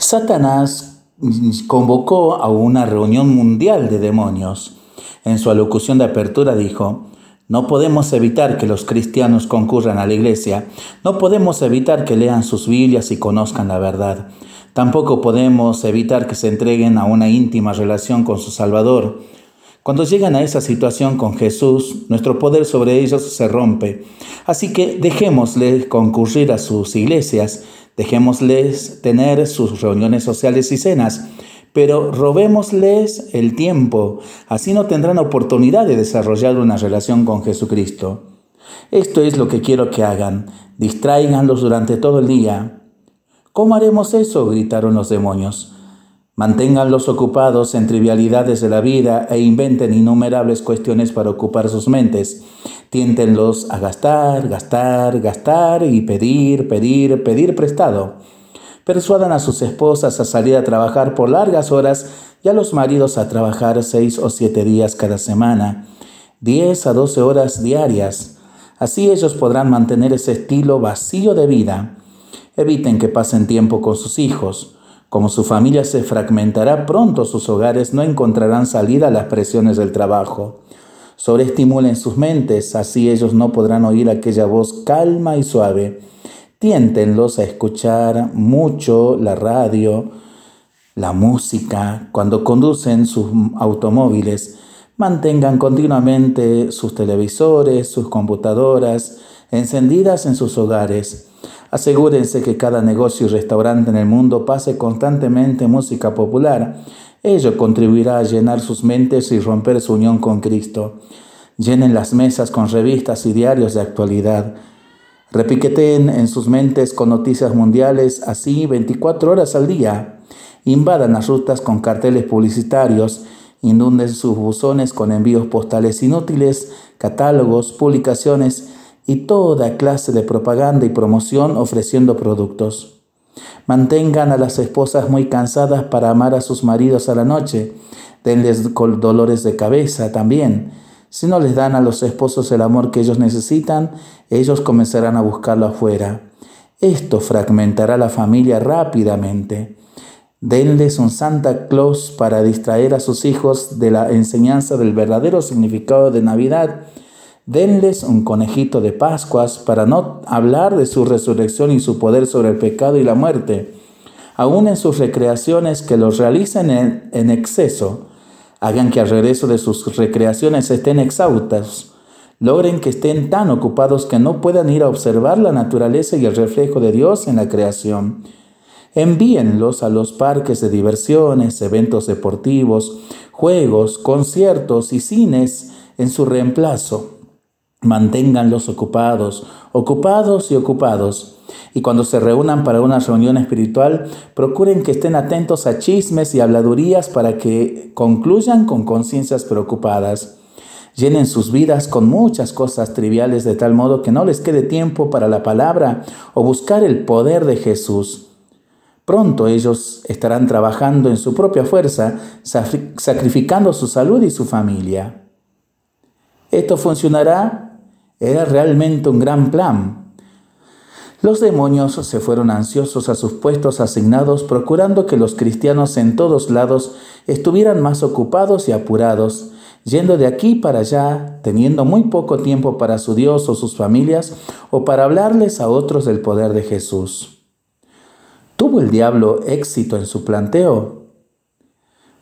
Satanás convocó a una reunión mundial de demonios. En su alocución de apertura dijo, no podemos evitar que los cristianos concurran a la iglesia, no podemos evitar que lean sus Biblias y conozcan la verdad, tampoco podemos evitar que se entreguen a una íntima relación con su Salvador. Cuando llegan a esa situación con Jesús, nuestro poder sobre ellos se rompe. Así que dejémosles concurrir a sus iglesias, dejémosles tener sus reuniones sociales y cenas, pero robémosles el tiempo, así no tendrán oportunidad de desarrollar una relación con Jesucristo. Esto es lo que quiero que hagan, distráiganlos durante todo el día. ¿Cómo haremos eso? gritaron los demonios. Manténganlos ocupados en trivialidades de la vida e inventen innumerables cuestiones para ocupar sus mentes. Tiéntenlos a gastar, gastar, gastar y pedir, pedir, pedir prestado. Persuadan a sus esposas a salir a trabajar por largas horas y a los maridos a trabajar seis o siete días cada semana, diez a doce horas diarias. Así ellos podrán mantener ese estilo vacío de vida. Eviten que pasen tiempo con sus hijos. Como su familia se fragmentará pronto, sus hogares no encontrarán salida a las presiones del trabajo. Sobreestimulen sus mentes, así ellos no podrán oír aquella voz calma y suave. Tiéntenlos a escuchar mucho la radio, la música, cuando conducen sus automóviles. Mantengan continuamente sus televisores, sus computadoras encendidas en sus hogares. Asegúrense que cada negocio y restaurante en el mundo pase constantemente música popular. Ello contribuirá a llenar sus mentes y romper su unión con Cristo. Llenen las mesas con revistas y diarios de actualidad. Repiqueten en sus mentes con noticias mundiales así 24 horas al día. Invadan las rutas con carteles publicitarios. Inunden sus buzones con envíos postales inútiles, catálogos, publicaciones y toda clase de propaganda y promoción ofreciendo productos. Mantengan a las esposas muy cansadas para amar a sus maridos a la noche. Denles dolores de cabeza también. Si no les dan a los esposos el amor que ellos necesitan, ellos comenzarán a buscarlo afuera. Esto fragmentará la familia rápidamente. Denles un Santa Claus para distraer a sus hijos de la enseñanza del verdadero significado de Navidad Denles un conejito de Pascuas para no hablar de su resurrección y su poder sobre el pecado y la muerte. Aún en sus recreaciones que los realicen en, exceso, hagan que al regreso de sus recreaciones estén exhaustos, logren que estén tan ocupados que no puedan ir a observar la naturaleza y el reflejo de Dios en la creación. Envíenlos a los parques de diversiones, eventos deportivos, juegos, conciertos y cines en su reemplazo. Manténganlos ocupados, ocupados y ocupados. Y cuando se reúnan para una reunión espiritual, procuren que estén atentos a chismes y habladurías para que concluyan con conciencias preocupadas. Llenen sus vidas con muchas cosas triviales de tal modo que no les quede tiempo para la palabra o buscar el poder de Jesús. Pronto ellos estarán trabajando en su propia fuerza, sacrificando su salud y su familia. Esto funcionará era realmente un gran plan. Los demonios se fueron ansiosos a sus puestos asignados, procurando que los cristianos en todos lados estuvieran más ocupados y apurados, yendo de aquí para allá, teniendo muy poco tiempo para su Dios o sus familias, o para hablarles a otros del poder de Jesús. ¿Tuvo el diablo éxito en su planteo?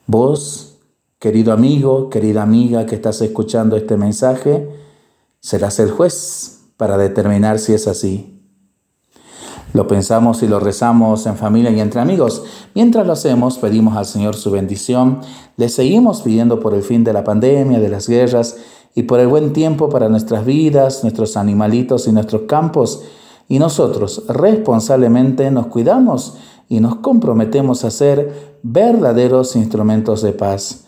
Vos, querido amigo, querida amiga que estás escuchando este mensaje, serás el juez para determinar si es así. Lo pensamos y lo rezamos en familia y entre amigos. Mientras lo hacemos, pedimos al Señor su bendición. Le seguimos pidiendo por el fin de la pandemia, de las guerras y por el buen tiempo para nuestras vidas, nuestros animalitos y nuestros campos. Y nosotros responsablemente nos cuidamos y nos comprometemos a ser verdaderos instrumentos de paz.